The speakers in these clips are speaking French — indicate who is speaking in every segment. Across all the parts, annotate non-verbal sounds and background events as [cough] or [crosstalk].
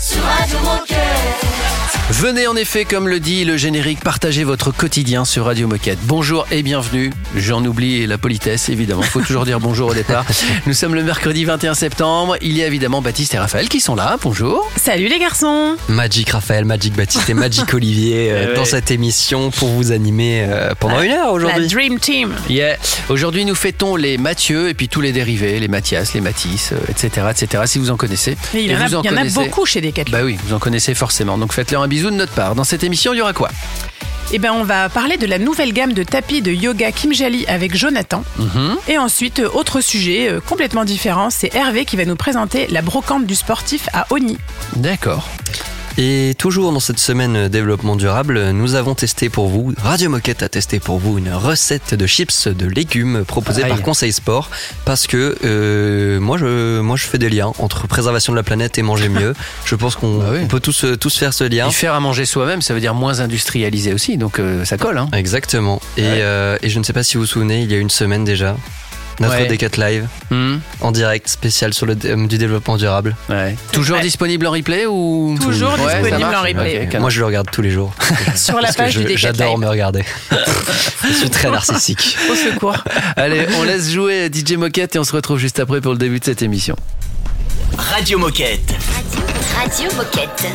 Speaker 1: sur Radio Moquette.
Speaker 2: Venez en effet, comme le dit le générique, partager votre quotidien sur Radio Moquette. Bonjour et bienvenue. J'en oublie la politesse, évidemment. Faut toujours dire bonjour au départ. [laughs] Nous sommes le mercredi 21 septembre. Il y a évidemment Baptiste et Raphaël qui sont là. Bonjour.
Speaker 3: Salut les garçons
Speaker 4: Magic Raphaël, Magic Baptiste et Magic [laughs] Olivier euh,
Speaker 2: Eh ouais.
Speaker 4: dans cette émission pour vous animer euh, pendant une heure
Speaker 3: La
Speaker 4: aujourd'hui.
Speaker 3: Dream Team
Speaker 2: Yeah. Aujourd'hui, nous fêtons les Mathieu et puis tous les dérivés, les Mathias, les Matisse, euh, etc., etc. Si vous en connaissez.
Speaker 3: Il y en a,
Speaker 2: vous
Speaker 3: il y en a beaucoup chez
Speaker 2: Bah oui, vous en connaissez forcément. Donc faites-leur un bisou de notre part. Dans cette émission, il y aura quoi?
Speaker 3: Eh ben, on va parler de la nouvelle gamme de tapis de yoga Kimjali avec Jonathan.
Speaker 2: Mhm.
Speaker 3: Et ensuite, euh, autre sujet euh, complètement différent, c'est Hervé qui va nous présenter la brocante du sportif à Oni.
Speaker 2: D'accord.
Speaker 4: Et toujours dans cette semaine développement durable, nous avons testé pour vous, Radio Moquette a testé pour vous une recette de chips de légumes proposée
Speaker 2: Aïe.
Speaker 4: par Conseil Sport parce que euh, moi, je, moi je fais des liens entre préservation de la planète et manger mieux. [laughs] je pense qu'on
Speaker 2: Bah oui.
Speaker 4: peut tous, euh, tous faire ce lien.
Speaker 2: Et faire à manger soi-même, ça veut dire moins industrialisé aussi. Donc euh, ça colle. Hein.
Speaker 4: Exactement. Et,
Speaker 2: Ouais.
Speaker 4: euh, et je ne sais pas si vous vous souvenez, il y a une semaine déjà, notre
Speaker 2: Ouais.
Speaker 4: Decat Live
Speaker 2: Mhm.
Speaker 4: en direct spécial sur le euh, du développement durable.
Speaker 2: Ouais. Toujours
Speaker 3: Ouais.
Speaker 2: disponible en replay ou
Speaker 3: Toujours disponible en replay.
Speaker 4: Moi, je le regarde tous les jours. [laughs]
Speaker 3: Sur la
Speaker 4: Parce que
Speaker 3: page
Speaker 4: je-
Speaker 3: du Decathlon.
Speaker 4: J'adore me regarder. [laughs] je suis très narcissique.
Speaker 3: Au secours. [laughs]
Speaker 2: Allez, on laisse jouer DJ Moquette et on se retrouve juste après pour le début de cette émission.
Speaker 5: Radio Moquette.
Speaker 6: Radio Moquette.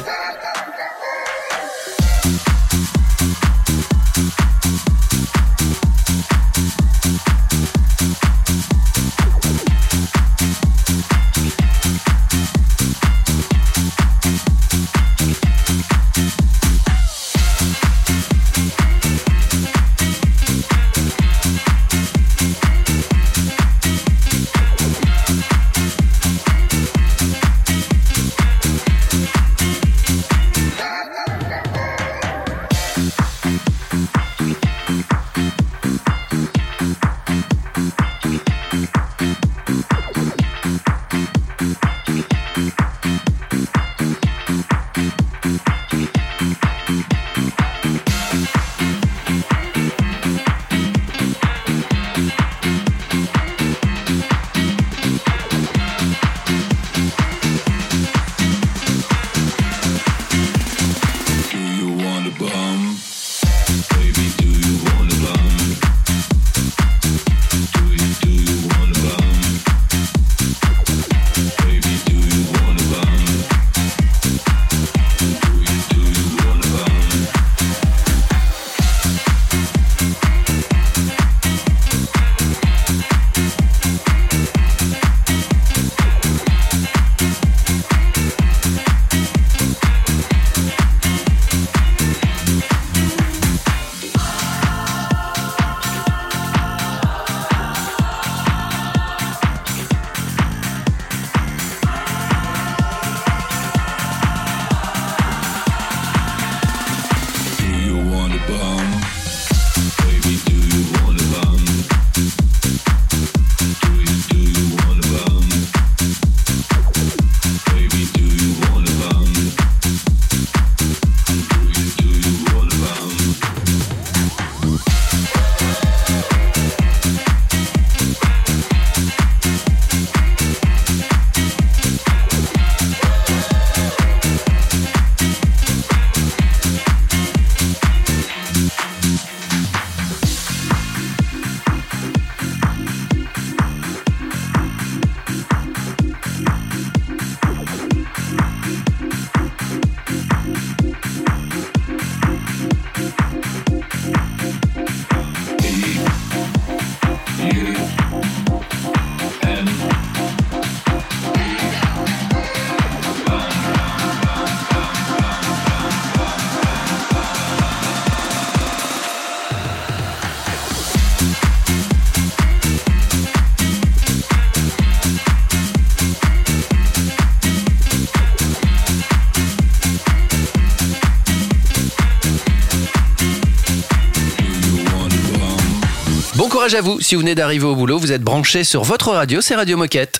Speaker 2: Courage à vous. Si vous venez d'arriver au boulot, vous êtes branchés sur votre radio, c'est Radio Moquette.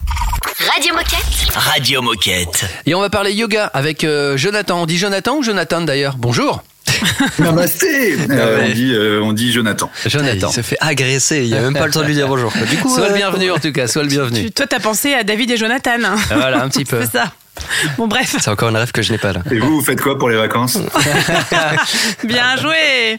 Speaker 6: Radio Moquette.
Speaker 5: Radio Moquette.
Speaker 2: Et on va parler yoga avec euh, Jonathan. On dit Jonathan ou Jonathan d'ailleurs? Bonjour. [laughs]
Speaker 7: Namasté Euh, on, dit, euh, on dit Jonathan.
Speaker 2: Jonathan.
Speaker 4: Il se fait agresser, il n'y a même pas le temps de lui dire bonjour. Du [laughs] coup,
Speaker 2: Sois
Speaker 4: euh,
Speaker 2: le bienvenu en tout cas, sois le bienvenu.
Speaker 3: Tu- toi, t'as pensé à David et Jonathan. hein.
Speaker 2: Voilà, un petit [laughs] peu.
Speaker 3: C'est ça. [laughs] Bon, bref,
Speaker 4: c'est encore un rêve que je n'ai pas là.
Speaker 7: Et vous, vous faites quoi pour les vacances [laughs]
Speaker 3: bien joué.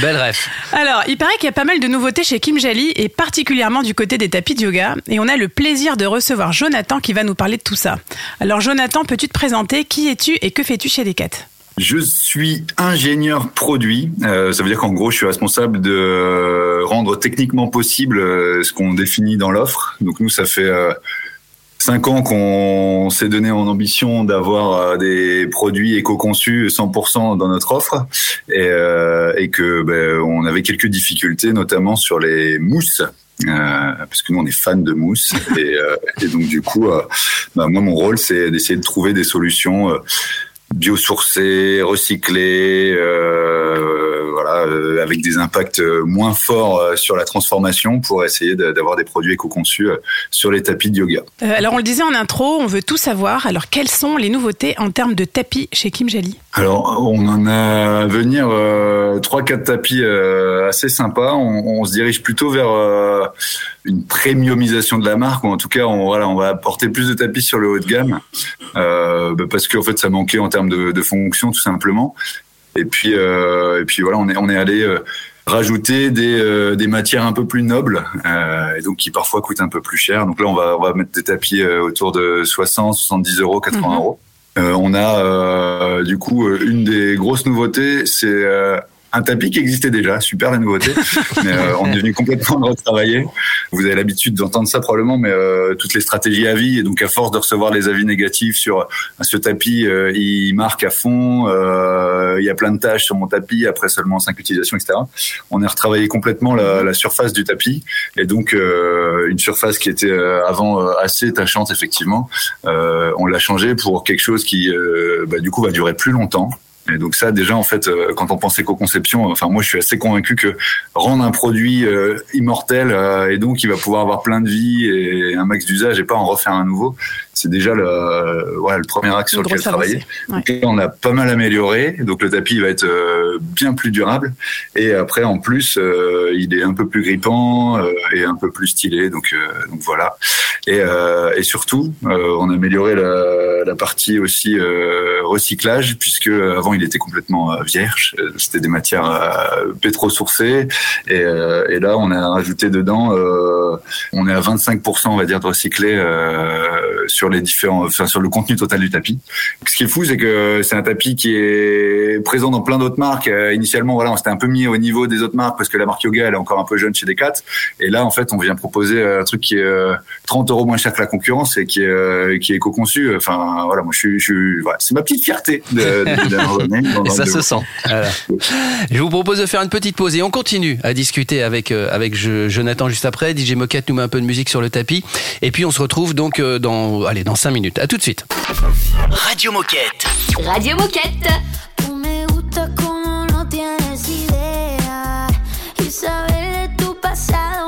Speaker 2: Belle ref.
Speaker 3: Alors, il paraît qu'il y a pas mal de nouveautés chez Kim Jali et particulièrement du côté des tapis de yoga. Et on a le plaisir de recevoir Jonathan qui va nous parler de tout ça. Alors, Jonathan, peux-tu te présenter? Qui es-tu et que fais-tu chez Decat?
Speaker 7: Je suis ingénieur produit. Euh, ça veut dire qu'en gros, je suis responsable de euh, rendre techniquement possible euh, ce qu'on définit dans l'offre. Donc nous, ça fait euh, cinq ans qu'on s'est donné en ambition d'avoir euh, des produits éco-conçus 100% dans notre offre et, euh, et que ben, on avait quelques difficultés, notamment sur les mousses. Euh, parce que nous on est fans de mousse et, euh, et donc du coup bah, moi mon rôle c'est d'essayer de trouver des solutions euh, biosourcés, recyclés, euh, voilà, euh, avec des impacts moins forts euh, sur la transformation pour essayer d'avoir des produits éco-conçus euh, sur les tapis de yoga.
Speaker 3: Euh, Alors, on le disait en intro, on veut tout savoir. Alors, quelles sont les nouveautés en termes de tapis chez Kim Jali
Speaker 7: Alors, on en a à venir euh, trois, quatre tapis euh, assez sympas. On, on se dirige plutôt vers euh, une premiumisation de la marque, ou en tout cas, on, voilà, on va apporter plus de tapis sur le haut de gamme, euh, bah, parce qu'en fait, ça manquait en termes de, de fonction, tout simplement. Et puis, euh, et puis voilà, on est, on est allé euh, rajouter des, euh, des matières un peu plus nobles, euh, et donc qui parfois coûtent un peu plus cher. Donc là, on va, on va mettre des tapis euh, autour de 60, 70 euros, 80
Speaker 3: Mhm.
Speaker 7: euros. Euh, on a euh, du coup euh, une des grosses nouveautés, c'est un tapis qui existait déjà, super la nouveauté, [laughs] mais euh, on est venu complètement le retravailler. Vous avez l'habitude d'entendre ça probablement, mais euh, toutes les stratégies à vie, et donc à force de recevoir les avis négatifs sur euh, ce tapis, euh, il marque à fond, euh, il y a plein de tâches sur mon tapis après seulement cinq utilisations, etc. On a retravaillé complètement la, la surface du tapis, et donc euh, une surface qui était euh, avant assez tachante effectivement, euh, on l'a changé pour quelque chose qui euh, bah, du coup va durer plus longtemps. Et donc ça, déjà, en fait, euh, quand on pense éco-conception, enfin moi, je suis assez convaincu que rendre un produit euh, immortel euh, et donc il va pouvoir avoir plein de vie et un max d'usage et pas en refaire un nouveau, c'est déjà le, voilà, le premier axe sur lequel travailler.
Speaker 3: Ouais.
Speaker 7: On a pas mal amélioré, donc le tapis va être euh, bien plus durable et après en plus euh, il est un peu plus grippant euh, et un peu plus stylé, donc donc voilà. Et, et surtout, on a amélioré la, la partie aussi recyclage puisque avant il était complètement vierge, c'était des matières pétro-sourcées et, et là on a rajouté dedans, on est à 25% on va dire de recyclé euh, sur les différents, enfin sur le contenu total du tapis. Ce qui est fou, c'est que c'est un tapis qui est présent dans plein d'autres marques. Euh, initialement, voilà, on s'était un peu mis au niveau des autres marques parce que la marque Yoga, elle est encore un peu jeune chez Decat. Et là, en fait, on vient proposer un truc qui est euh, 30 euros moins cher que la concurrence et qui est euh, qui est éco-conçu. Enfin, voilà, moi, je suis, voilà, c'est ma petite fierté de, de,
Speaker 4: Et ça se sent.
Speaker 2: Je vous propose de faire une petite pause et on continue à discuter avec, euh, avec Jonathan juste après. DJ Moquette nous met un peu de musique sur le tapis. Et puis on se retrouve donc euh, dans, dans 5 minutes. À tout de suite.
Speaker 5: Radio Moquette.
Speaker 6: Radio Moquette.
Speaker 1: Tú me gusta como no tienes idea y saber de tu pasado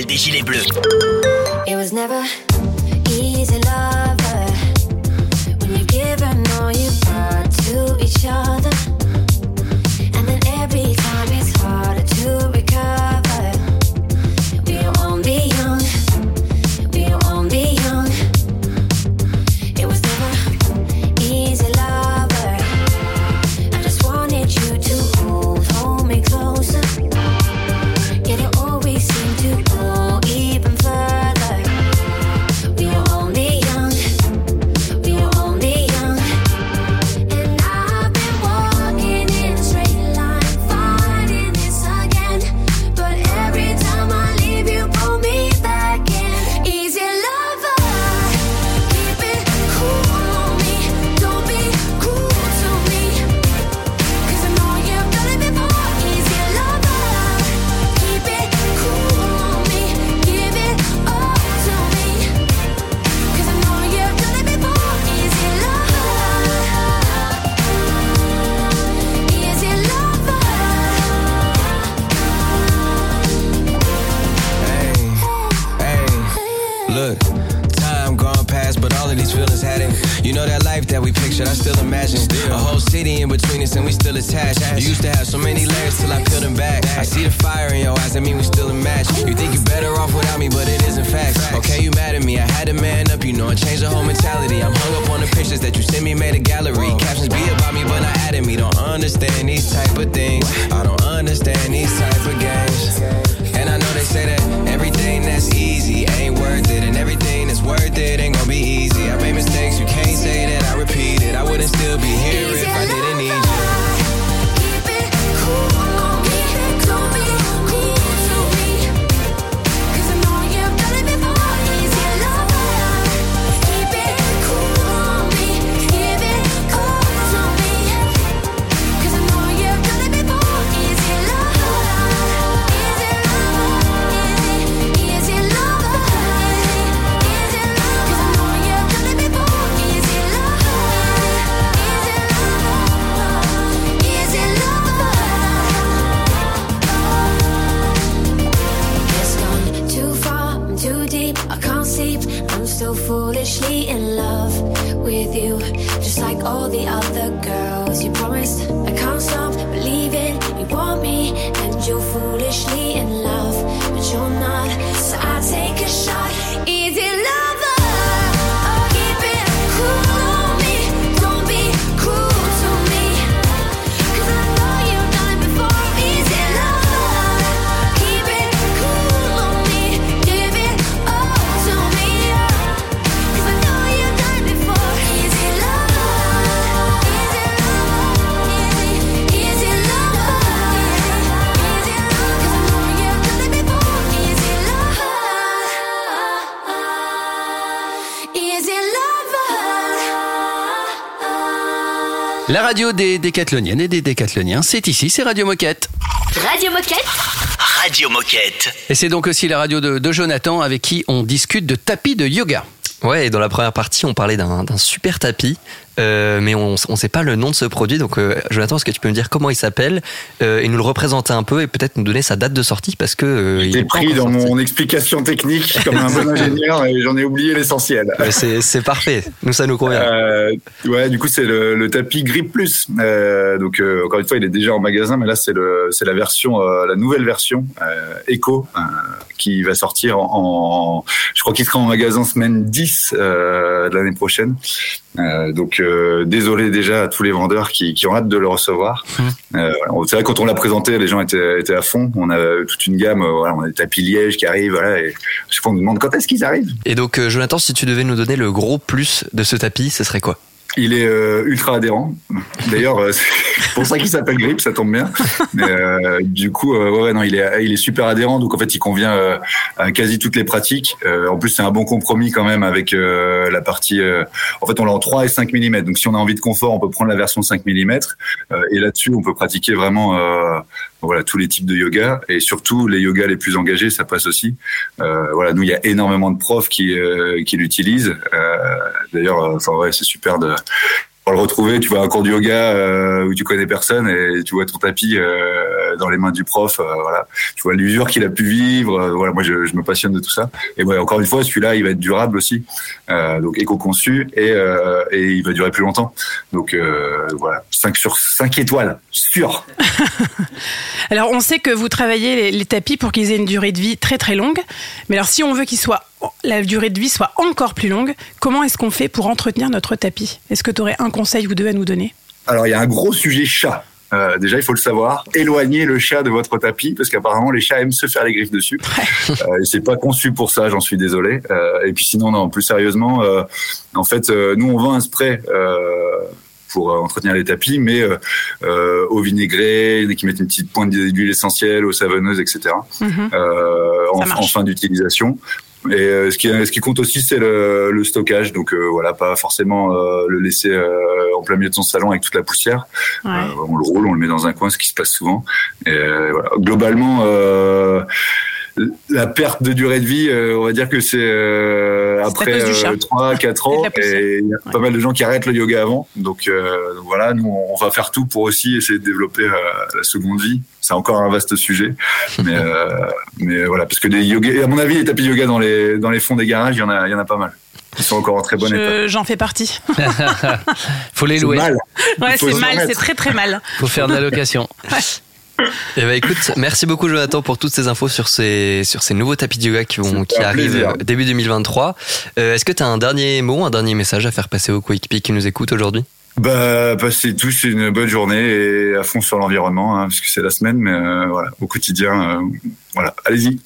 Speaker 8: des Gilets Bleus.
Speaker 9: It was never
Speaker 10: attached. You used to have so many layers till I peeled them back. I see the fire in your eyes, that mean we still a match. You think you're better off without me, but it isn't fact. Okay, you mad at me, I had to man up, you know, and changed the whole mentality. I'm hung up on the pictures that you sent me, made a gallery. Captions be about me, but not adding me. Don't understand these type of things. I don't understand these type of games. And I know they say that everything that's easy ain't worth it, and everything that's worth it ain't gonna be easy. I made mistakes, you can't say that I repeat it. I wouldn't still be here if I didn't
Speaker 9: the
Speaker 2: La radio des décathloniennes et des décathloniens, c'est ici, c'est Radio Moquette.
Speaker 11: Radio Moquette.
Speaker 8: Radio Moquette.
Speaker 2: Et c'est donc aussi la radio de, de Jonathan avec qui on discute de tapis de yoga.
Speaker 4: Ouais, et dans la première partie, on parlait d'un d'un super tapis, euh, mais on ne sait pas le nom de ce produit. Donc, euh, Jonathan, est-ce que tu peux me dire comment il s'appelle euh, et nous le représenter un peu et peut-être nous donner sa date de sortie parce que euh, il est
Speaker 7: pris dans
Speaker 4: sorti.
Speaker 7: mon explication technique comme un bon [laughs] ingénieur et j'en ai oublié l'essentiel.
Speaker 4: C'est parfait. Nous, ça nous convient.
Speaker 7: Ouais, du coup, c'est le, le tapis Grip Plus. Donc, encore une fois, il est déjà en magasin, mais là, c'est la version, la nouvelle version euh, qui va sortir en, en- je crois qu'il sera en magasin semaine 10 euh, de l'année prochaine. Donc, euh, désolé déjà à tous les vendeurs qui, qui ont hâte de le recevoir. Euh, voilà. c'est vrai quand on l'a présenté, les gens étaient, étaient à fond. On a toute une gamme. euh, Voilà, on a des tapis liège qui arrivent. Voilà, et chaque fois on nous demande quand est-ce qu'ils arrivent.
Speaker 4: Et donc, euh, Jonathan, si tu devais nous donner le gros plus de ce tapis, ce serait quoi?
Speaker 7: Il est euh, ultra adhérent. D'ailleurs, euh, c'est pour ça qu'il s'appelle Grip, ça tombe bien. Mais euh, du coup, ouais, non, il est, il est super adhérent. Donc en fait, il convient à quasi toutes les pratiques. En plus, c'est un bon compromis quand même avec la partie. en fait, on l'a en 3 et 5 mm. Donc si on a envie de confort, on peut prendre la version 5 mm. Et là-dessus, on peut pratiquer vraiment. Voilà tous les types de yoga. Et surtout les yogas les plus engagés ça passe aussi. Euh, voilà nous il y a énormément de profs qui euh, qui l'utilisent. Euh, d'ailleurs euh, enfin ouais c'est super de pour le retrouver tu vois un cours de yoga euh, où tu connais personne et tu vois ton tapis euh, dans les mains du prof euh, voilà. Tu vois l'usure qu'il a pu vivre voilà moi je, me passionne de tout ça. Et ouais encore une fois celui-là il va être durable aussi. Donc éco-conçu et il va durer plus longtemps. Donc voilà. 5 sur 5 étoiles sûr. [laughs]
Speaker 3: Alors, on sait que vous travaillez les, tapis pour qu'ils aient une durée de vie très très longue. Mais alors, si on veut qu'il soit la durée de vie soit encore plus longue, comment est-ce qu'on fait pour entretenir notre tapis? Est-ce que tu aurais un conseil ou deux à nous donner?
Speaker 7: Alors, il y a un gros sujet chat. Euh, déjà, il faut le savoir. Éloignez le chat de votre tapis parce qu'apparemment les chats aiment se faire les griffes dessus. [laughs] Euh, c'est pas conçu pour ça, j'en suis désolé. Euh, et puis sinon, non, plus sérieusement, euh, en fait, nous on vend un spray. Pour entretenir les tapis, mais euh, euh, au vinaigré, qui mettent une petite pointe d'huile essentielle, aux savonneuses, etc. Euh, en,
Speaker 3: marche.
Speaker 7: en fin d'utilisation. Et euh, ce, qui, ce qui compte aussi, c'est le, le stockage. Donc euh, voilà, pas forcément euh, le laisser euh, en plein milieu de son salon avec toute la poussière.
Speaker 3: Ouais.
Speaker 7: Euh, on le roule, on le met dans un coin, ce qui se passe souvent. Et euh, voilà. Globalement, euh, la perte de durée de vie, euh, on va dire que c'est euh, après
Speaker 3: chat.
Speaker 7: 3 4 [laughs]
Speaker 3: Et de
Speaker 7: ans et il y a pas mal de gens qui arrêtent le yoga avant. Donc, euh, donc voilà, nous on va faire tout pour aussi essayer de développer euh, la seconde vie. C'est encore un vaste sujet, [laughs] mais euh, mais voilà parce que des yoga, à mon avis, les tapis yoga dans les dans les fonds des garages, il y en a il y en a pas mal. Ils sont encore en très bon état.
Speaker 3: Je- J'en fais partie. [laughs]
Speaker 2: Faut les
Speaker 7: C'est
Speaker 2: louer.
Speaker 7: mal.
Speaker 3: Ouais, c'est mal, c'est très très mal.
Speaker 2: Faut faire de la location.
Speaker 4: Eh ben écoute, merci beaucoup Jonathan pour toutes ces infos sur ces sur ces nouveaux tapis de yoga qui vont arrivent
Speaker 7: plaisir.
Speaker 4: euh, début 2023. Euh, Est-ce que tu as un dernier mot, un dernier message à faire passer aux coéquipiers qui nous écoutent aujourd'hui?
Speaker 7: Bah, passez tous une bonne journée et à fond sur l'environnement, hein, parce que c'est la semaine, mais euh, voilà, au quotidien, euh, voilà, allez-y.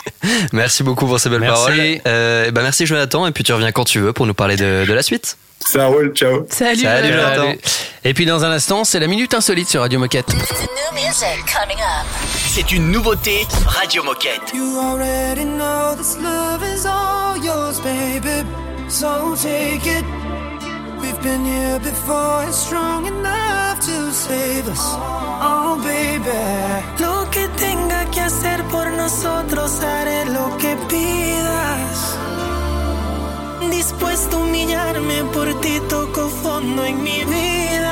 Speaker 7: [laughs]
Speaker 4: Merci beaucoup pour ces belles
Speaker 2: Merci.
Speaker 4: paroles. Euh, eh ben merci Jonathan et puis tu reviens quand tu veux pour nous parler de, de la suite.
Speaker 7: Ça roule, ciao.
Speaker 3: Salut.
Speaker 4: Salut, Jonathan.
Speaker 2: Salut. Et puis dans un instant, c'est la minute insolite sur Radio Moquette.
Speaker 5: C'est une nouveauté Radio Moquette.
Speaker 12: You already know this love is all yours, baby. So take it. We've been here before, it's strong enough to save us. Oh, baby. Lo que tenga que hacer por nosotros, haré lo que pidas. Dispuesto a humillarme por ti, toco fondo en mi vida.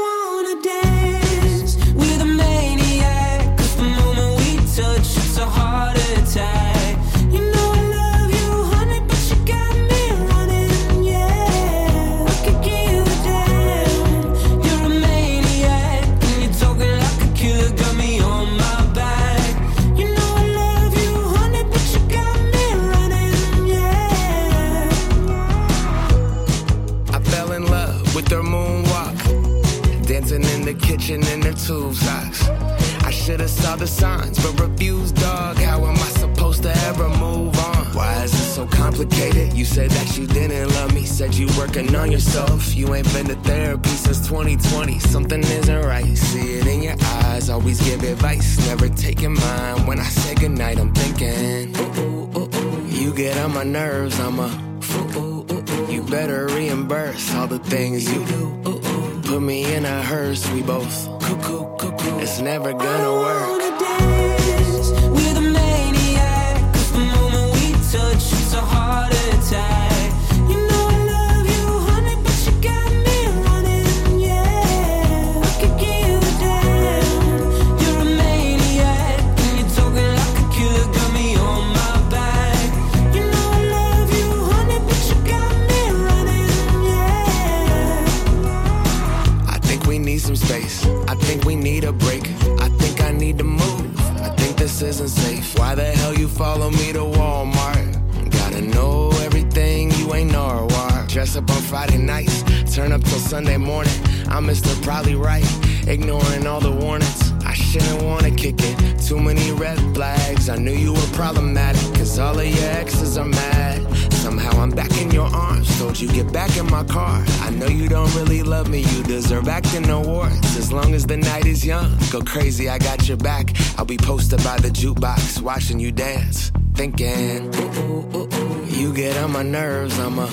Speaker 12: Your are mad. Somehow I'm back in your arms. Told you get back in my car. I know you don't really love me. You deserve acting awards. As long as the night is young, go crazy. I got your back. I'll be posted by the jukebox, watching you dance, thinking. Ooh, ooh, ooh, ooh. You get on my nerves. I'm a.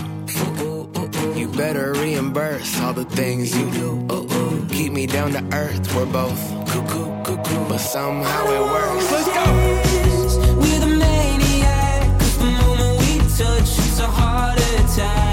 Speaker 12: Ooh. You better reimburse all the things you do. Ooh, ooh. Keep me down to earth. We're both cuckoo, cuckoo, but somehow it works. Let's go. time.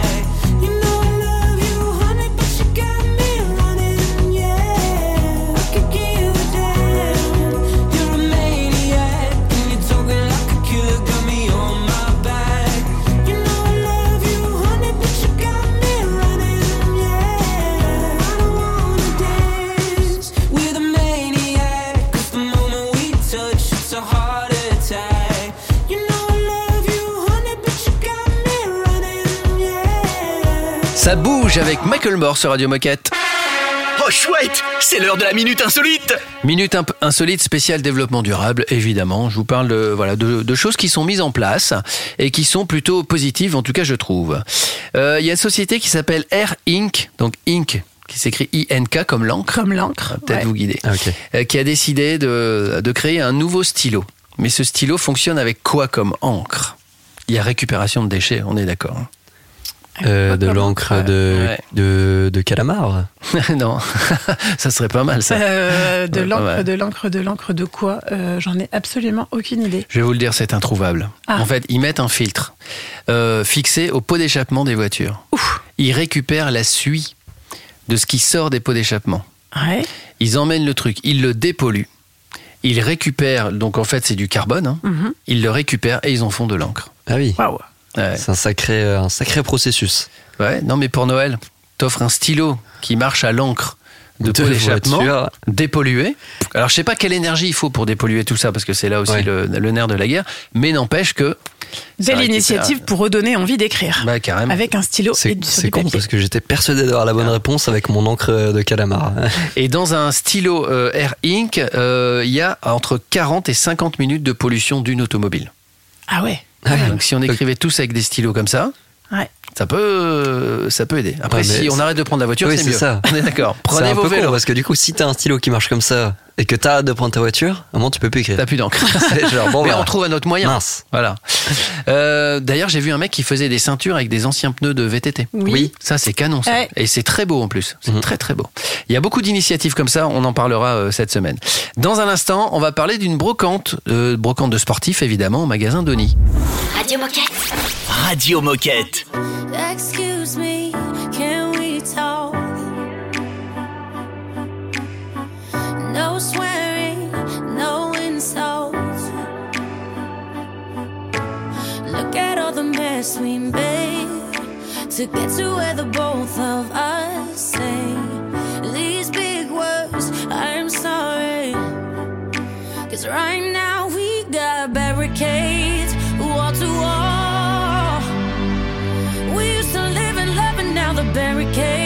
Speaker 2: Ça bouge avec Michael Moore sur Radio Moquette.
Speaker 5: Oh chouette, c'est l'heure de la minute insolite.
Speaker 2: Minute imp- insolite spéciale développement durable, évidemment. Je vous parle de, voilà, de, de choses qui sont mises en place et qui sont plutôt positives, en tout cas je trouve. Euh, Il y a une société qui s'appelle Air Inc., donc Inc., qui s'écrit I-N-K comme l'encre.
Speaker 3: Comme l'encre.
Speaker 2: Peut-être
Speaker 3: ouais.
Speaker 2: vous guider.
Speaker 4: Ah, ok.
Speaker 2: Euh, qui a décidé de, de créer un nouveau stylo. Mais ce stylo fonctionne avec quoi comme encre? Il y a récupération de déchets, on est d'accord.
Speaker 4: Euh, de l'encre de,
Speaker 2: Ouais.
Speaker 4: de, de calamar. [laughs]
Speaker 2: non, [laughs] ça serait pas mal ça.
Speaker 3: Euh, de
Speaker 2: Ouais,
Speaker 3: l'encre, de l'encre, de l'encre de quoi Euh, J'en ai absolument aucune idée.
Speaker 2: Je vais vous le dire, c'est introuvable.
Speaker 3: Ah.
Speaker 2: En fait, ils mettent un filtre euh, fixé au pot d'échappement des voitures.
Speaker 3: Ouf.
Speaker 2: Ils récupèrent la suie de ce qui sort des pots d'échappement.
Speaker 3: Ouais.
Speaker 2: Ils emmènent le truc, ils le dépolluent. Ils récupèrent, donc en fait c'est du carbone, hein.
Speaker 3: Mhm.
Speaker 2: ils le récupèrent et ils en font de l'encre.
Speaker 4: Ah oui.
Speaker 3: Waouh.
Speaker 2: Ouais.
Speaker 4: C'est un sacré, euh, un sacré processus.
Speaker 2: Ouais, non mais pour Noël, t'offres un stylo qui marche à l'encre de,
Speaker 4: De voiture.
Speaker 2: dépollué. Alors je sais pas quelle énergie il faut pour dépolluer tout ça parce que c'est là aussi
Speaker 4: Ouais.
Speaker 2: le, le nerf de la guerre, mais n'empêche que
Speaker 3: Belle initiative pour redonner envie d'écrire.
Speaker 2: Bah, carrément.
Speaker 3: Avec un stylo et
Speaker 4: C'est
Speaker 3: du,
Speaker 4: c'est con
Speaker 3: papier.
Speaker 4: parce que j'étais persuadé d'avoir la bonne réponse avec mon encre de calamar. [laughs]
Speaker 2: Et dans un stylo euh, Air Ink, euh, il y a entre 40 et 50 minutes de pollution d'une automobile.
Speaker 3: Ah ouais.
Speaker 2: Donc si on écrivait tous avec des stylos comme ça,
Speaker 3: Ouais.
Speaker 2: ça peut, ça peut aider. Après,
Speaker 4: Ouais,
Speaker 2: si on arrête de prendre la voiture,
Speaker 4: Oui,
Speaker 2: c'est
Speaker 4: c'est
Speaker 2: mieux.
Speaker 4: ça. [laughs]
Speaker 2: On est d'accord. Prenez
Speaker 4: un
Speaker 2: vos
Speaker 4: peu con
Speaker 2: vélos.
Speaker 4: parce que du coup, si t'as un stylo qui marche comme ça et que t'as hâte de prendre ta voiture, à un moment tu peux plus écrire.
Speaker 2: T'as plus d'encre. [laughs]
Speaker 4: Bon,
Speaker 2: Mais on trouve un autre moyen.
Speaker 4: Mince.
Speaker 2: Voilà. Euh, D'ailleurs, j'ai vu un mec qui faisait des ceintures avec des anciens pneus de VTT.
Speaker 3: Oui.
Speaker 2: Ça, c'est canon, ça.
Speaker 3: Ouais.
Speaker 2: Et c'est très beau en plus. C'est
Speaker 4: Mhm.
Speaker 2: très, très beau. Il y a beaucoup d'initiatives comme ça. On en parlera euh, cette semaine. Dans un instant, on va parler d'une brocante, euh, brocante de sportifs, évidemment, au magasin Denis.
Speaker 11: Radio Moquette.
Speaker 8: Radio Moquette.
Speaker 13: Excuse me, can No swearing, no insults. Look at all the mess we made to get to where the both of us say these big words. I'm sorry. Cause right now we got barricades, wall to wall. We used to live in love, and now the barricades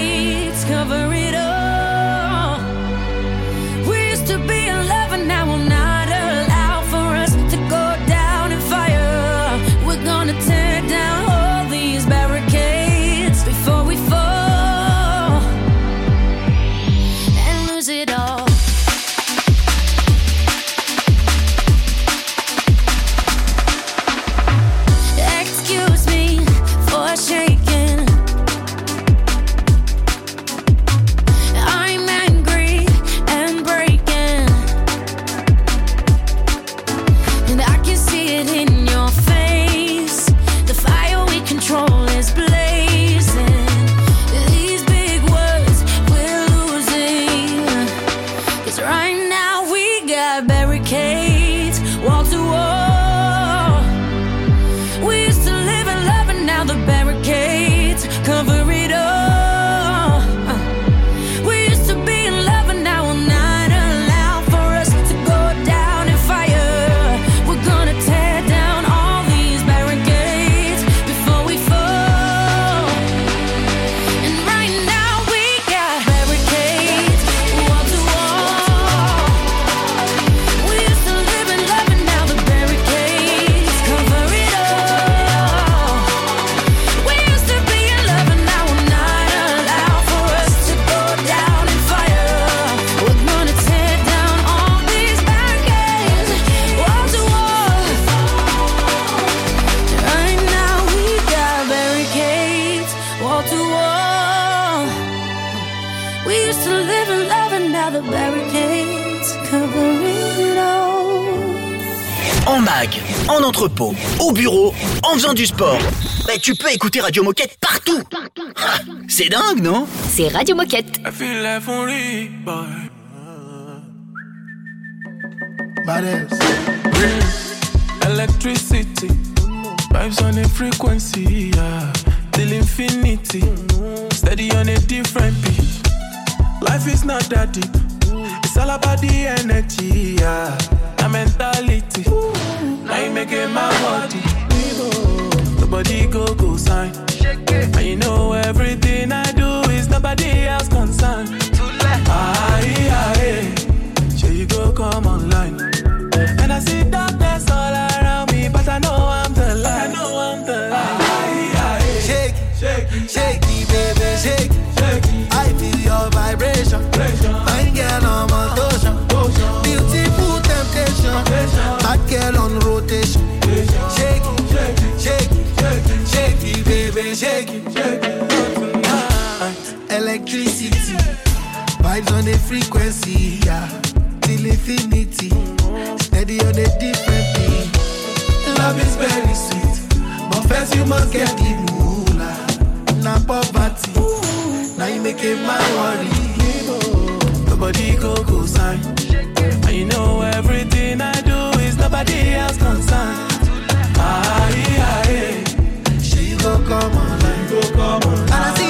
Speaker 8: faisant du sport. Bah, tu peux écouter Radio Moquette partout. Ah, C'est dingue, non?
Speaker 11: C'est Radio Moquette.
Speaker 14: I feel like only boy. Electricity, vibes on a frequency, yeah. Till infinity, steady on a different beat. Life is not that deep, it's all about the energy, yeah. The mentality, now you making my body. Nobody go go sign. And you know everything I do is nobody else concerned. Aye, aye, sure you go come online. And I see darkness all around me, but I know I'm the light. I know I'm the light. Aye, aye,
Speaker 15: Shake,
Speaker 14: shake
Speaker 15: shake baby, shake.
Speaker 14: shake.
Speaker 15: I feel your vibration. Fine girl on motion. Beautiful temptation. Bad girl on Electricity, vibes on the frequency, yeah. Till infinity, steady on a different beat. Love is very sweet, but first you must get the moolah. Na poverty, now you make it my worry.
Speaker 14: Nobody go go sign. And you know everything I do is nobody else concerned. Aye, aye,
Speaker 15: She go come online,
Speaker 14: go come on.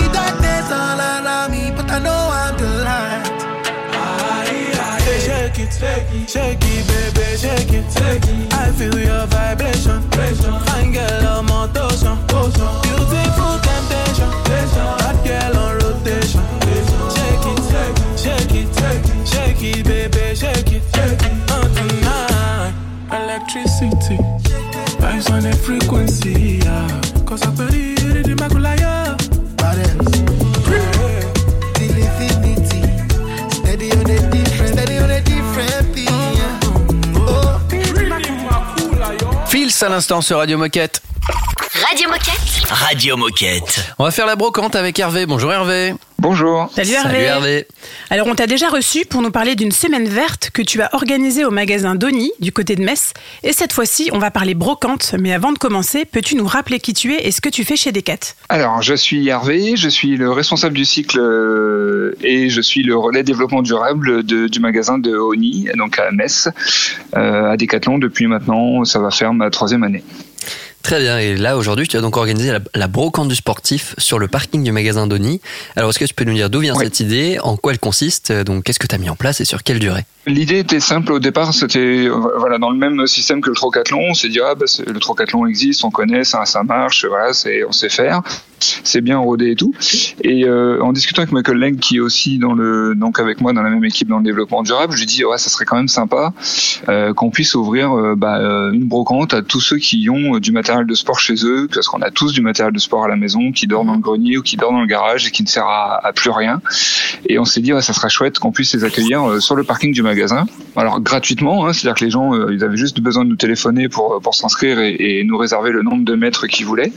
Speaker 14: Shake
Speaker 16: shake it, shake it, baby, shake it. I feel your vibration, fine girl on motion, beautiful temptation, hot girl on rotation. Shake it, shake shake it, shake shake it, baby, shake it. Oh, tonight, electricity, vibes on a frequency, yeah. Cause I believe
Speaker 2: À l'instant sur Radio Moquette.
Speaker 6: Radio Moquette.
Speaker 5: Radio Moquette.
Speaker 2: On va faire la brocante avec Hervé. Bonjour Hervé.
Speaker 17: Bonjour.
Speaker 3: Salut Hervé.
Speaker 2: Salut Hervé.
Speaker 3: Alors on t'a déjà reçu pour nous parler d'une semaine verte que tu as organisée au magasin Doni du côté de Metz. Et cette fois-ci, on va parler brocante. Mais avant de commencer, peux-tu nous rappeler qui tu es et ce que tu fais chez Decat?
Speaker 17: Alors, je suis Hervé, je suis le responsable du cycle euh, et je suis le relais développement durable de- du magasin de Oni, donc à Metz, euh, à Decathlon depuis maintenant, ça va faire ma troisième année.
Speaker 4: Très bien, et là aujourd'hui tu as donc organisé la, la brocante du sportif sur le parking du magasin Doni. Alors est-ce que tu peux nous dire d'où vient
Speaker 17: Oui.
Speaker 4: cette idée, en quoi elle consiste, donc qu'est-ce que tu as mis en place et sur quelle durée?
Speaker 17: L'idée était simple. Au départ, c'était voilà dans le même système que le trocathlon, on s'est dit ah bah le trocathlon existe, on connaît, ça, ça marche, voilà, c'est on sait faire, c'est bien rodé et tout. Et euh, en discutant avec ma collègue qui est aussi dans le donc avec moi dans la même équipe dans le développement durable, je lui dis ouais ça serait quand même sympa euh, qu'on puisse ouvrir euh, bah, une brocante à tous ceux qui ont du matériel de sport chez eux, parce qu'on a tous du matériel de sport à la maison qui dort dans le grenier ou qui dort dans le garage et qui ne sert à, plus rien. Et on s'est dit ouais ça serait chouette qu'on puisse les accueillir euh, sur le parking du magasin. Alors gratuitement, hein, c'est-à-dire que les gens euh, ils avaient juste besoin de nous téléphoner pour pour s'inscrire et, nous réserver le nombre de mètres qu'ils voulaient.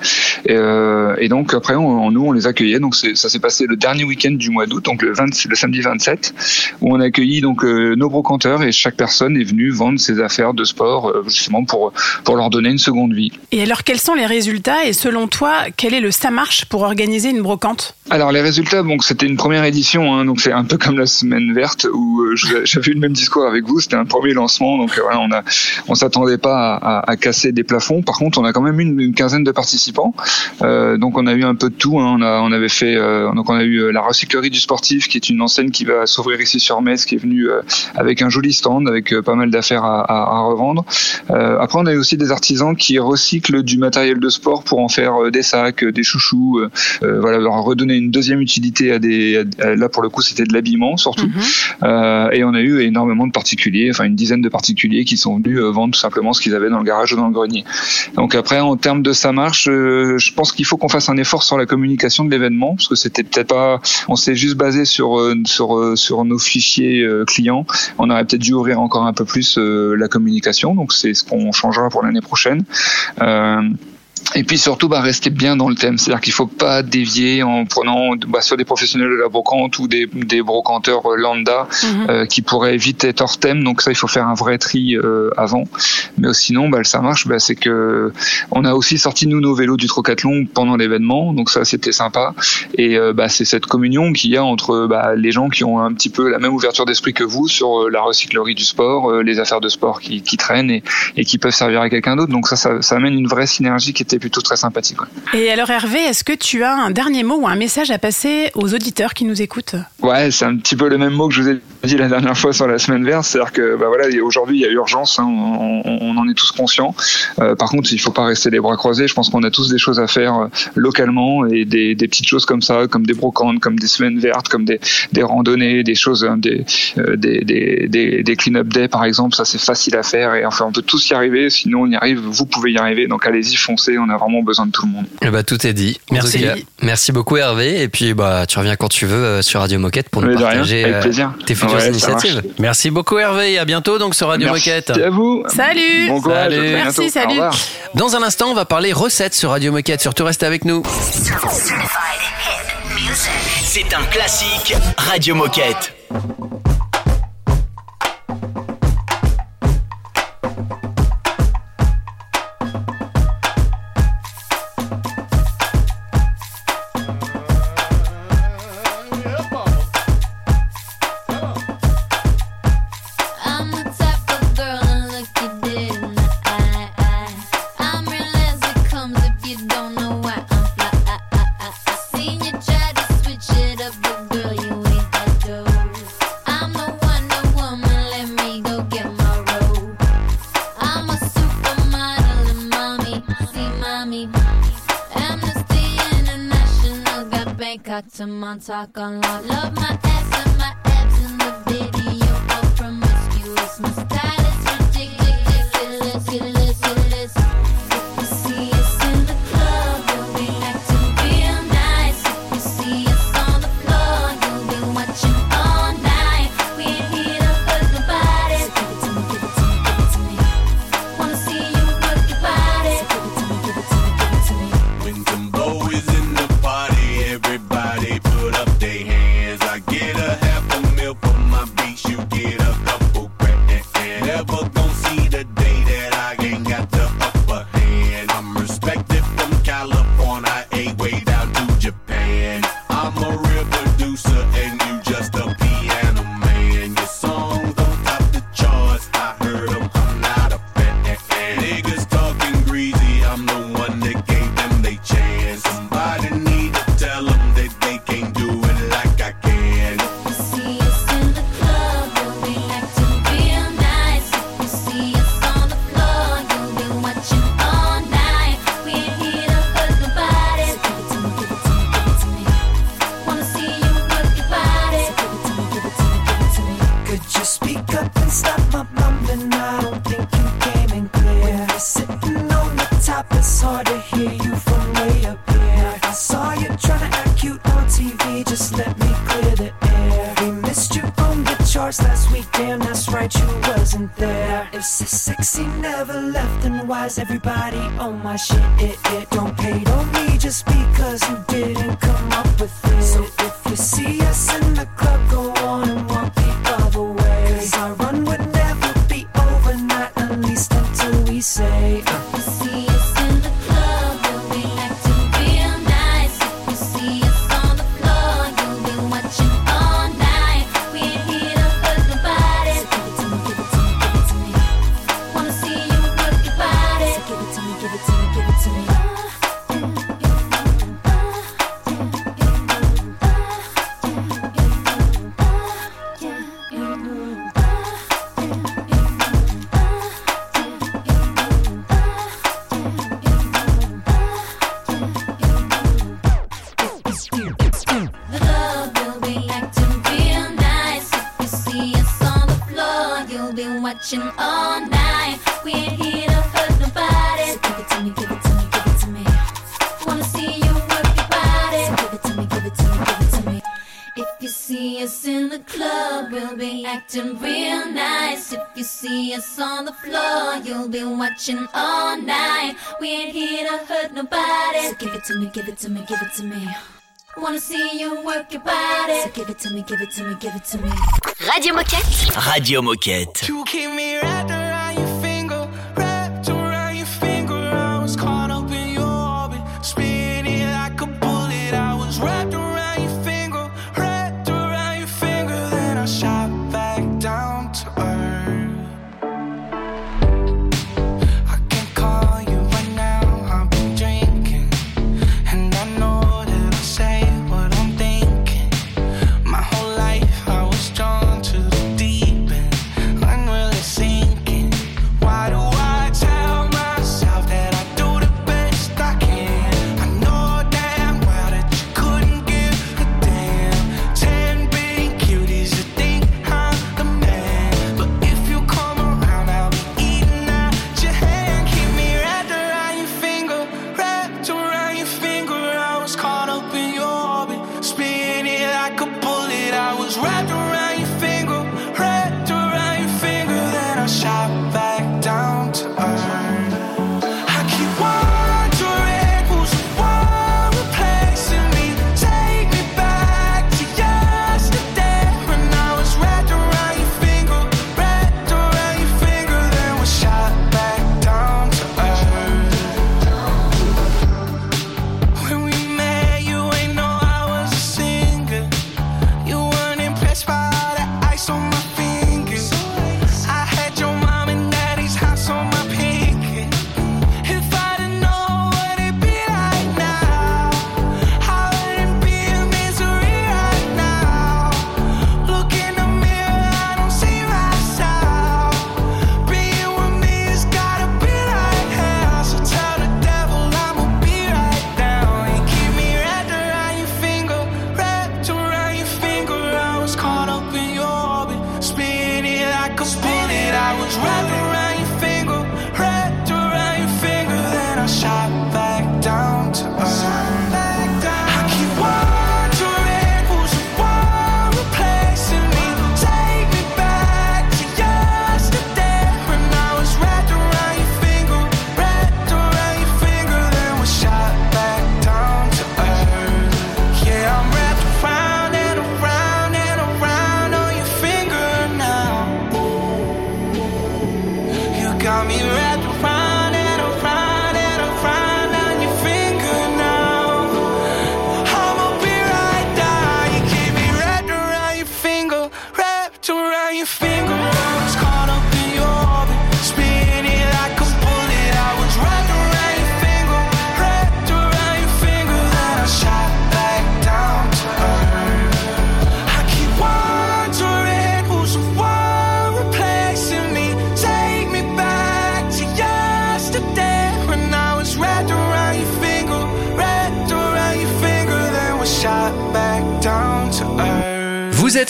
Speaker 17: Et, euh, donc après on, nous on les accueillait. Donc ça s'est passé le dernier week-end du mois d'août, donc le, 20 le samedi 27, où on a accueilli donc nos brocanteurs et chaque personne est venue vendre ses affaires de sport justement pour pour leur donner une seconde vie.
Speaker 3: Alors quels sont les résultats et selon toi, quel est le ça marche pour organiser une brocante?
Speaker 17: Alors les résultats, donc c'était une première édition, hein, donc c'est un peu comme la semaine verte où euh, j'avais eu le même discours avec vous. C'était un premier lancement, donc euh, voilà, on a, on s'attendait pas à, casser des plafonds. Par contre, on a quand même une, une quinzaine de participants, Euh, donc on a eu un peu de tout. hein. On a, on avait fait, donc on a eu la recyclerie du sportif, qui est une enseigne qui va s'ouvrir ici sur Metz, qui est venue avec un joli stand, avec pas mal d'affaires à, à- revendre. Après, on a eu aussi des artisans qui recyclent du matériel de sport pour en faire euh, des sacs, euh, des chouchous, euh, euh, voilà, leur redonner une deuxième utilité à des. à- là, pour le coup, c'était de l'habillement surtout. Euh, et on a eu énormément de particuliers, enfin une dizaine de particuliers qui sont venus vendre tout simplement ce qu'ils avaient dans le garage ou dans le grenier. Donc après, en termes de ça marche, euh, je pense qu'il faut qu'on fasse un effort sur la communication de l'événement, parce que c'était peut-être pas. On s'est juste basé sur sur sur nos fichiers euh, clients. On aurait peut-être dû ouvrir encore un peu plus euh, la communication. Donc c'est ce qu'on changera pour l'année prochaine. Euh, Um, et puis surtout, bah, rester bien dans le thème. C'est-à-dire qu'il faut pas dévier en prenant bah, sur des professionnels de la brocante ou des, des brocanteurs euh, lambda euh, qui pourraient vite être hors thème. Donc ça, il faut faire un vrai tri euh, avant. Mais sinon, bah, ça marche. Bah, c'est que on a aussi sorti nous nos vélos du trocathlon pendant l'événement. Donc ça, c'était sympa. Et euh, bah, c'est cette communion qu'il y a entre bah, les gens qui ont un petit peu la même ouverture d'esprit que vous sur euh, la recyclerie du sport, euh, les affaires de sport qui, qui traînent et, et qui peuvent servir à quelqu'un d'autre. Donc ça, ça, ça amène une vraie synergie qui plutôt très sympathique. ouais.
Speaker 3: Et alors Hervé, est-ce que tu as un dernier mot ou un message à passer aux auditeurs qui nous écoutent?
Speaker 17: Ouais, c'est un petit peu le même mot que je vous ai dit la dernière fois sur la semaine verte, c'est-à-dire que bah voilà, aujourd'hui il y a urgence, hein, on, on- on en est tous conscients. Euh, par contre, il faut pas rester les bras croisés. Je pense qu'on a tous des choses à faire euh, localement et des, des petites choses comme ça, comme des brocantes, comme des semaines vertes, comme des, des randonnées, des choses, hein, des, euh, des, des, des, des clean-up day par exemple. Ça c'est facile à faire et enfin on peut tous y arriver. Sinon on y arrive, vous pouvez y arriver. Donc allez-y, foncez. On a vraiment besoin de tout le monde.
Speaker 4: Eh bah, tout est dit.
Speaker 2: Merci.
Speaker 4: merci beaucoup Hervé. Et puis bah, tu reviens quand tu veux euh, sur Radio Moquette pour nous partager
Speaker 17: avec
Speaker 4: euh,
Speaker 17: plaisir.
Speaker 4: tes futures
Speaker 17: Ouais,
Speaker 4: initiatives.
Speaker 17: marche.
Speaker 2: Merci beaucoup Hervé et à bientôt donc sur Radio
Speaker 17: Merci
Speaker 2: Moquette.
Speaker 17: à vous.
Speaker 3: Salut
Speaker 17: Bon courage.
Speaker 2: Salut.
Speaker 3: Merci, salut.
Speaker 17: revoir.
Speaker 2: Dans un instant, on va parler recettes sur Radio Moquette. Surtout restez avec nous.
Speaker 5: C'est un classique Radio Moquette.
Speaker 1: on, talk on, lock acting real nice. If you see us on the floor, you'll be watching all night. We ain't here to hurt nobody. So give it to me, give it to me, give it to me. Wanna see you work your body. So give it to me, give it to me, give it to me.
Speaker 11: Radio Moquette.
Speaker 8: Radio Moquette.
Speaker 14: You keep me right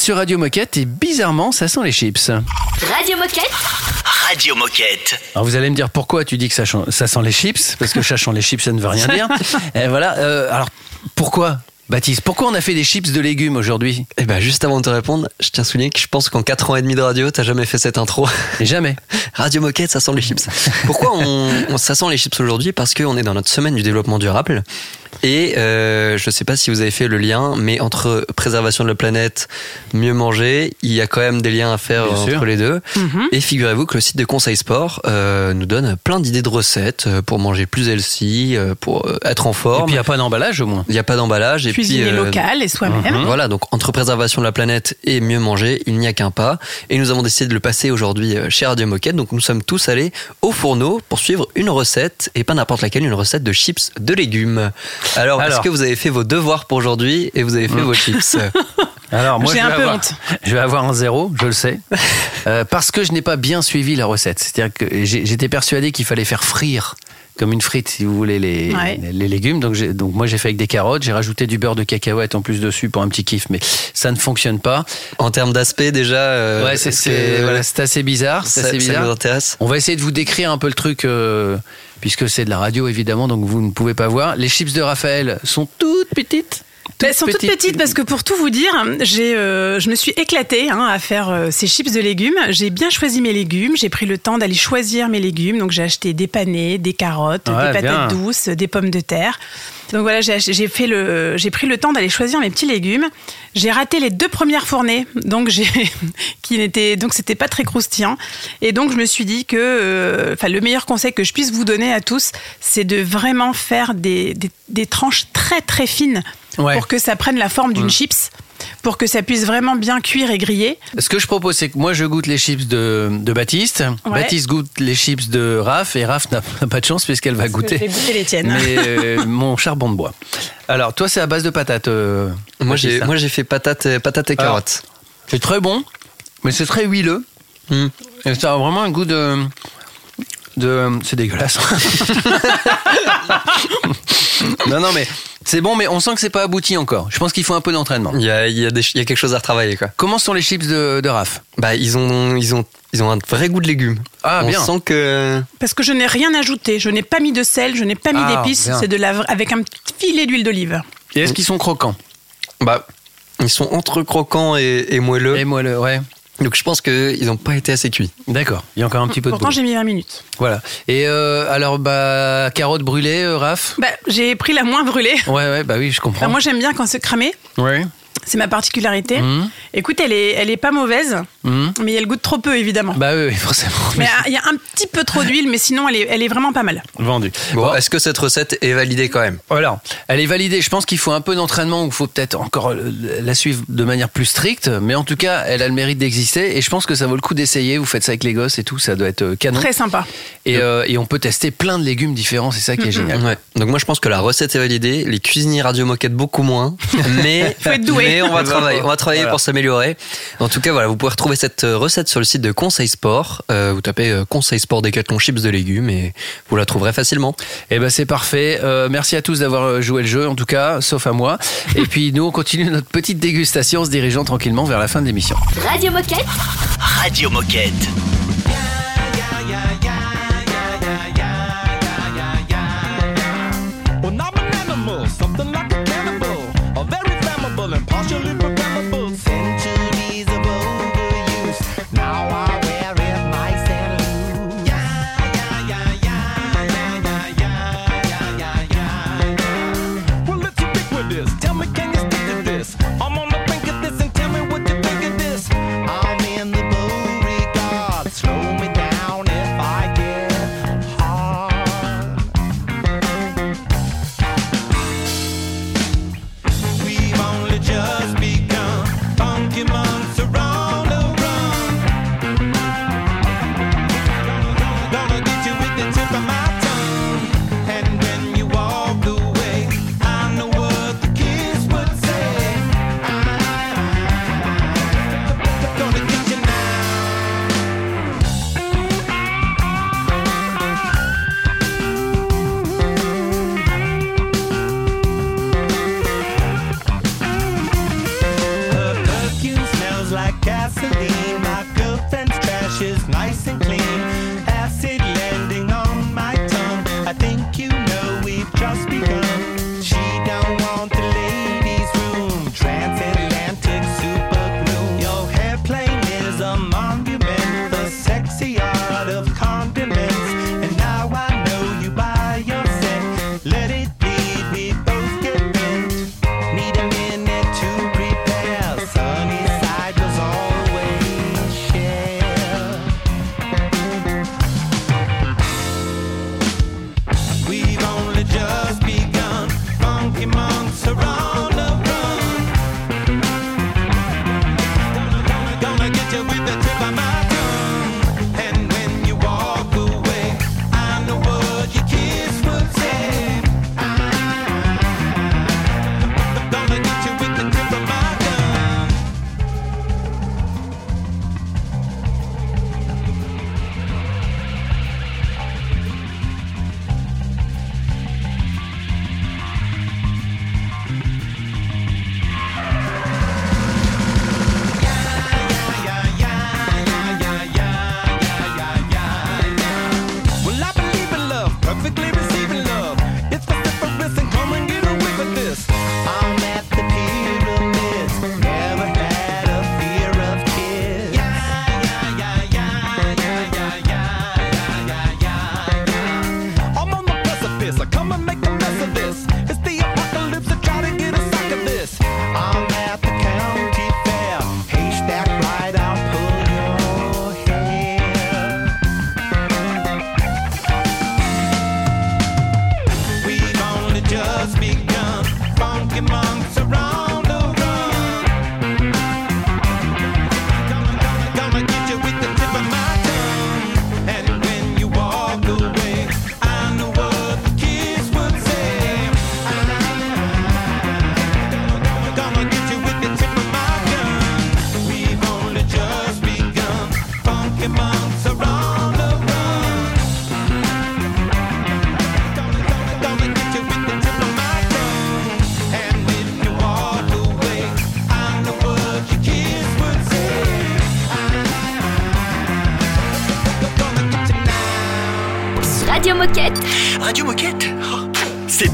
Speaker 2: sur Radio Moquette et bizarrement, ça sent les chips.
Speaker 6: Radio Moquette.
Speaker 5: Radio Moquette.
Speaker 2: Alors vous allez me dire pourquoi tu dis que ça, sent les chips Parce que ça sent les chips, ça ne veut rien dire. [laughs] Et voilà. euh, alors pourquoi Baptiste, pourquoi on a fait des chips de légumes aujourd'hui?
Speaker 4: Et ben juste avant de te répondre, je tiens à souligner que je pense qu'en 4 ans et demi de radio, t'as jamais fait cette intro.
Speaker 2: Et jamais. [laughs]
Speaker 4: Radio Moquette, ça sent les chips. Pourquoi on, on- ça sent les chips aujourd'hui? Parce qu'on est dans notre semaine du développement durable. Et euh, je sais pas si vous avez fait le lien, mais entre préservation de la planète, mieux manger, il y a quand même des liens à faire
Speaker 2: Bien
Speaker 4: entre
Speaker 2: sûr.
Speaker 4: les deux.
Speaker 3: Mhm.
Speaker 4: Et figurez-vous que le site de Conseil Sport euh, nous donne plein d'idées de recettes euh, pour manger plus healthy, euh, pour euh, être en
Speaker 2: Et
Speaker 4: forme.
Speaker 2: puis il n'y a pas d'emballage au moins.
Speaker 4: Il n'y a pas d'emballage. Et
Speaker 3: Cuisiner
Speaker 4: puis, euh,
Speaker 3: local et soi-même.
Speaker 2: Mhm.
Speaker 4: voilà, donc entre préservation de la planète et mieux manger, il n'y a qu'un pas. Et nous avons décidé de le passer aujourd'hui chez Radio Moquette. Donc nous sommes tous allés au fourneau pour suivre une recette, et pas n'importe laquelle, une recette de chips de légumes. Alors, est-ce
Speaker 2: Alors.
Speaker 4: que vous avez fait vos devoirs pour aujourd'hui et vous avez fait vos chips? [laughs]
Speaker 2: Alors moi,
Speaker 3: J'ai
Speaker 2: je vais
Speaker 3: un peu
Speaker 2: avoir-
Speaker 3: honte.
Speaker 2: Je vais avoir un zéro, je le sais, [laughs] Euh, parce que je n'ai pas bien suivi la recette. C'est-à-dire que j'ai- j'étais persuadé qu'il fallait faire frire comme une frite, si vous voulez, les,
Speaker 3: Ouais.
Speaker 2: les, les légumes. Donc, j'ai- donc moi, j'ai fait avec des carottes. J'ai rajouté du beurre de cacahuète en plus dessus pour un petit kiff, mais ça ne fonctionne pas.
Speaker 4: En termes d'aspect, déjà, euh,
Speaker 2: ouais, c'est voilà, c'est assez bizarre.
Speaker 4: Ça,
Speaker 2: assez
Speaker 4: ça
Speaker 2: bizarre.
Speaker 4: nous intéresse?
Speaker 2: On va essayer de vous décrire un peu le truc, euh, puisque c'est de la radio évidemment, donc vous ne pouvez pas voir. Les chips de Raphaël sont toutes petites.
Speaker 3: Elles sont toutes petites parce que pour tout vous dire, j'ai, euh, je me suis éclatée hein, à faire euh, ces chips de légumes. J'ai bien choisi mes légumes. J'ai pris le temps d'aller choisir mes légumes. Donc j'ai acheté des panais, des carottes,
Speaker 2: Ouais,
Speaker 3: des patates
Speaker 2: bien.
Speaker 3: douces, des pommes de terre. Donc voilà, j'ai, fait le, j'ai pris le temps d'aller choisir mes petits légumes. J'ai raté les deux premières fournées, donc j'ai, [laughs] qui n'étaient, donc c'était pas très croustillant. Et donc je me suis dit que, euh, enfin le meilleur conseil que je puisse vous donner à tous, c'est de vraiment faire des, des, des tranches très très fines
Speaker 2: Ouais.
Speaker 3: pour que ça prenne la forme d'une chips, pour que ça puisse vraiment bien cuire et griller.
Speaker 2: Ce que je propose, c'est que moi je goûte les chips de, de Baptiste.
Speaker 3: Ouais.
Speaker 2: Baptiste goûte les chips de Raph et Raph n'a [laughs] pas de chance puisqu'elle va
Speaker 3: Je vais
Speaker 2: goûter.
Speaker 3: goûter les tiennes.
Speaker 2: Mais [laughs] euh, mon charbon de bois. Alors toi, c'est à base de patates. euh,
Speaker 4: Moi, j'ai moi j'ai fait patates et, patates et carottes.
Speaker 2: C'est très bon, mais c'est très huileux.
Speaker 4: Hmm.
Speaker 2: Et ça a vraiment un goût de. De c'est dégueulasse. [laughs] non, non, mais c'est bon, mais on sent que c'est pas abouti encore. Je pense qu'il faut un peu d'entraînement.
Speaker 4: Il y a, il y, a des- il y a quelque chose à retravailler, quoi.
Speaker 2: Comment sont les chips de, de Raph?
Speaker 4: Bah, ils ont, ils ont, ils ont un vrai goût de légumes.
Speaker 2: Ah,
Speaker 4: On
Speaker 2: bien.
Speaker 4: sent que
Speaker 3: Parce que je n'ai rien ajouté. Je n'ai pas mis de sel, je n'ai pas mis
Speaker 2: Ah,
Speaker 3: d'épices. C'est de la, avec un petit filet d'huile d'olive.
Speaker 2: Et est-ce qu'ils sont croquants?
Speaker 4: Bah, ils sont entre croquants et, et moelleux.
Speaker 2: Et moi, le, ouais.
Speaker 4: Donc je pense qu'ils n'ont pas été assez cuits.
Speaker 2: D'accord, il y a encore un petit peu de
Speaker 3: Pourtant, j'ai mis 20 minutes.
Speaker 2: Voilà. Et euh, alors, bah, carottes brûlées, euh, Raph?
Speaker 3: Bah, j'ai pris la moins brûlée.
Speaker 2: Ouais, ouais, bah oui, je comprends.
Speaker 3: Moi, j'aime bien quand c'est cramé.
Speaker 2: ouais.
Speaker 3: C'est ma particularité.
Speaker 2: Mhm.
Speaker 3: Écoute, elle est, elle est pas mauvaise,
Speaker 2: Mhm.
Speaker 3: mais elle goûte trop peu, évidemment.
Speaker 2: Bah oui, forcément.
Speaker 3: Mais ah, il y a un petit peu trop d'huile, mais sinon, elle est, elle est vraiment pas mal.
Speaker 2: Vendu.
Speaker 4: Bon,
Speaker 2: Bon,
Speaker 4: est-ce que cette recette est validée quand même?
Speaker 2: Voilà, elle est validée. Je pense qu'il faut un peu d'entraînement, ou il faut peut-être encore euh, la suivre de manière plus stricte, mais en tout cas, elle a le mérite d'exister. Et je pense que ça vaut le coup d'essayer. Vous faites ça avec les gosses et tout, ça doit être euh, canon.
Speaker 3: Très sympa.
Speaker 2: Et, euh, et on peut tester plein de légumes différents, c'est ça qui est génial.
Speaker 4: Ouais. Donc moi je pense que la recette est validée, les cuisiniers radio moquette beaucoup moins, [laughs] mais,
Speaker 3: Faut être doué.
Speaker 4: mais on va [laughs] travailler, on va travailler pour s'améliorer. En tout cas, voilà, vous pouvez retrouver cette euh, recette sur le site de Conseil Sport. Euh, vous tapez euh, Conseil Sport Décathlon Chips de légumes et vous la trouverez facilement.
Speaker 2: Et ben c'est parfait. Merci à tous d'avoir joué le jeu, en tout cas, sauf à moi. et puis nous, on continue notre petite dégustation en se dirigeant tranquillement vers la fin de l'émission.
Speaker 6: Radio Moquette.
Speaker 5: Radio Moquette.
Speaker 16: and partially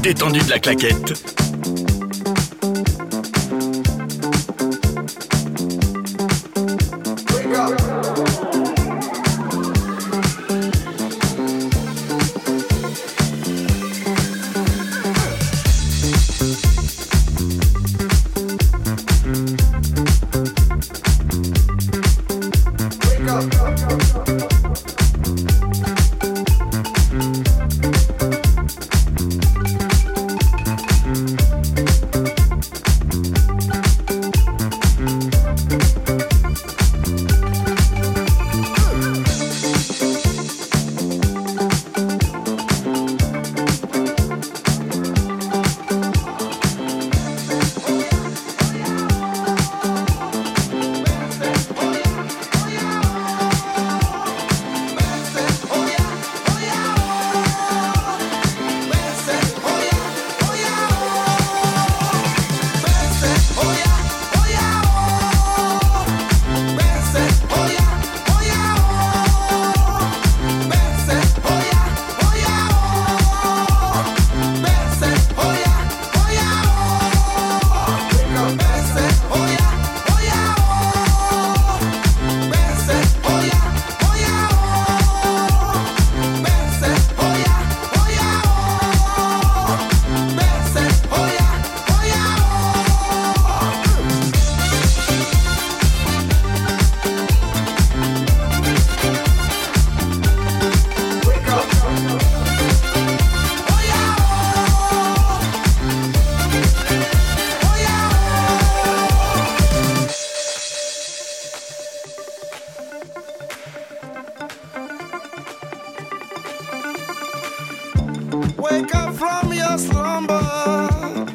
Speaker 5: détendu de la claquette.
Speaker 15: Wake up from your slumber.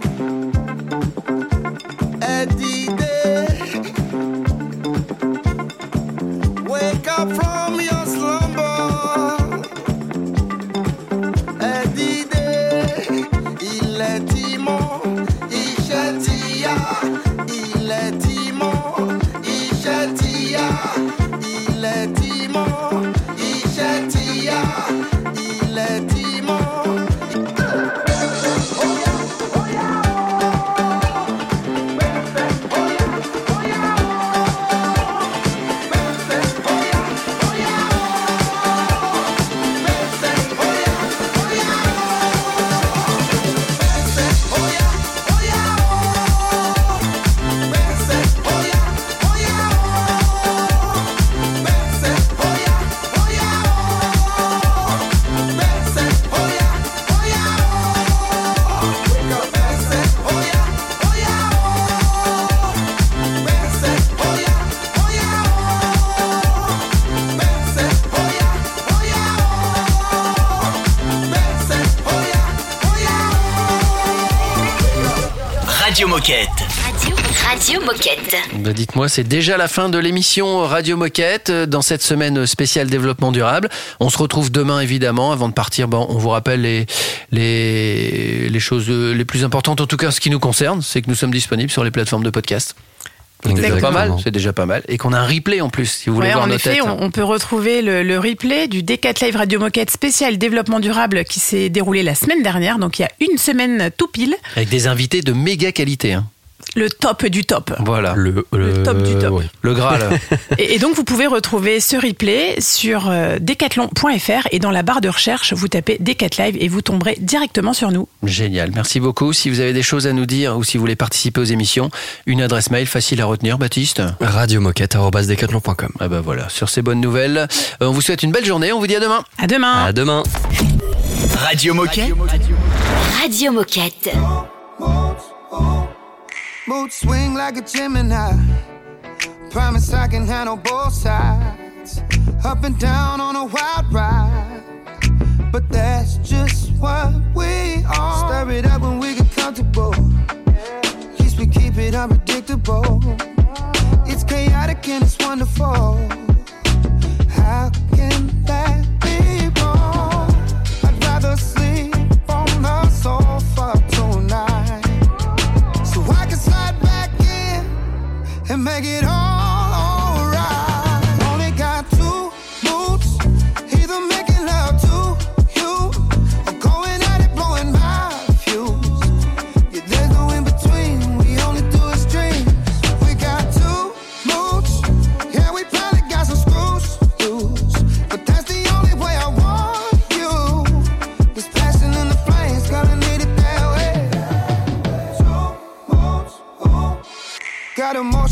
Speaker 2: Bah, Dites-moi, c'est déjà la fin de l'émission Radio Moquette euh, dans cette semaine spéciale développement durable. On se retrouve demain évidemment. Avant de partir, bon, on vous rappelle les, les, les choses euh, les plus importantes, en tout cas ce qui nous concerne, c'est que nous sommes disponibles sur les plateformes de podcast. C'est déjà pas mal, c'est déjà pas mal. Et qu'on a un replay en plus, si vous voulez
Speaker 3: Ouais,
Speaker 2: voir
Speaker 3: en
Speaker 2: nos
Speaker 3: effet,
Speaker 2: têtes.
Speaker 3: on, on peut retrouver le, le replay du D4 Live Radio Moquette spécial développement durable qui s'est déroulé la semaine dernière, donc il y a une semaine tout pile,
Speaker 2: Avec des invités de méga qualité. hein.
Speaker 3: Le top du top.
Speaker 2: Voilà.
Speaker 4: Le,
Speaker 3: Le top du top.
Speaker 4: ouais.
Speaker 2: Le Graal. [laughs]
Speaker 3: Et, et donc vous pouvez retrouver ce replay sur euh, decathlon.fr et dans la barre de recherche, vous tapez D4 Live et vous tomberez directement sur nous.
Speaker 2: Génial, merci beaucoup. Si vous avez des choses à nous dire ou si vous voulez participer aux émissions, une adresse mail facile à retenir, Baptiste.
Speaker 4: Radiomoquette.com.
Speaker 2: Ah bah voilà, sur ces bonnes nouvelles, euh, on vous souhaite une belle journée, on vous dit à demain.
Speaker 3: À demain.
Speaker 4: À demain.
Speaker 5: Radio Moquette.
Speaker 6: Radio Moquette.
Speaker 15: Mood swing like a Gemini. Promise I can handle both sides. Up and down on a wild ride. But that's just what we are. Stir it up when we get comfortable. At least we keep it unpredictable. It's chaotic and it's wonderful. How make it all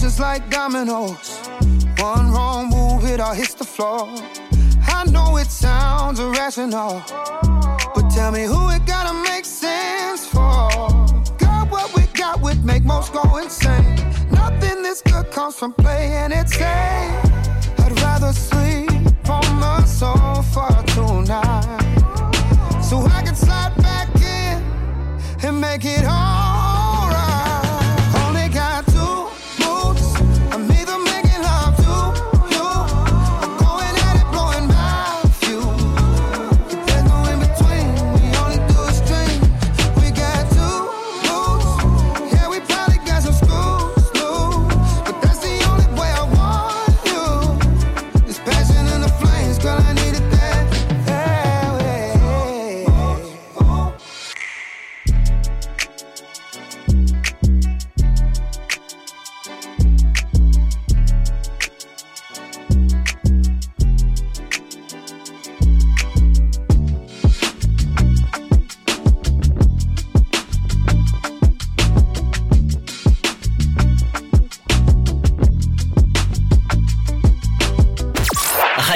Speaker 15: emotions like dominoes. One wrong move, it all hits the floor. I know it sounds irrational, but tell me who it gotta make sense for. Got what we got would make most go insane. Nothing this good comes from playing it safe.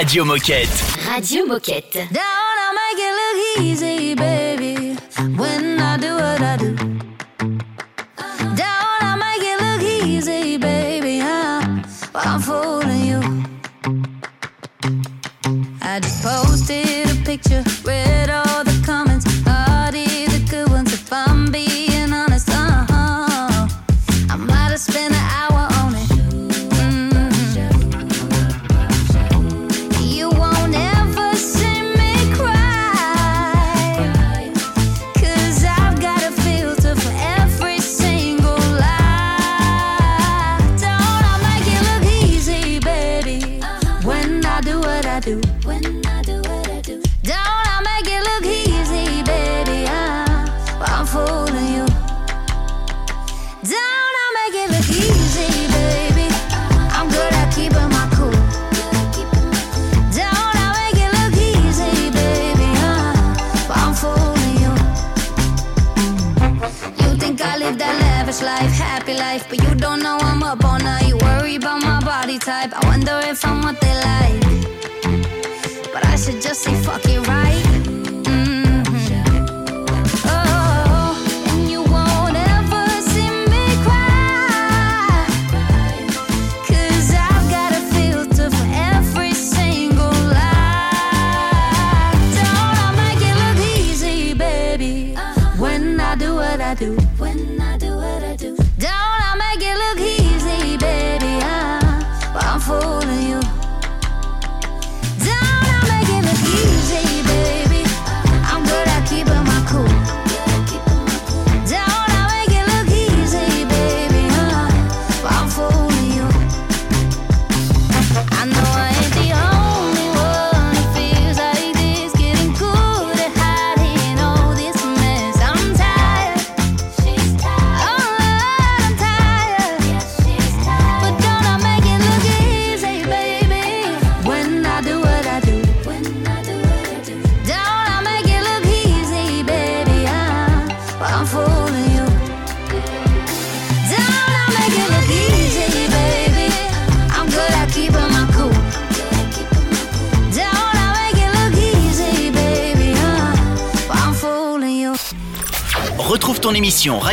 Speaker 5: Radio Moquette.
Speaker 6: Radio Moquette.
Speaker 1: Down, I make it look easy, life, but you don't know I'm up all night. You worry about my body type. I wonder if I'm what they like. But I should just say fuck it right.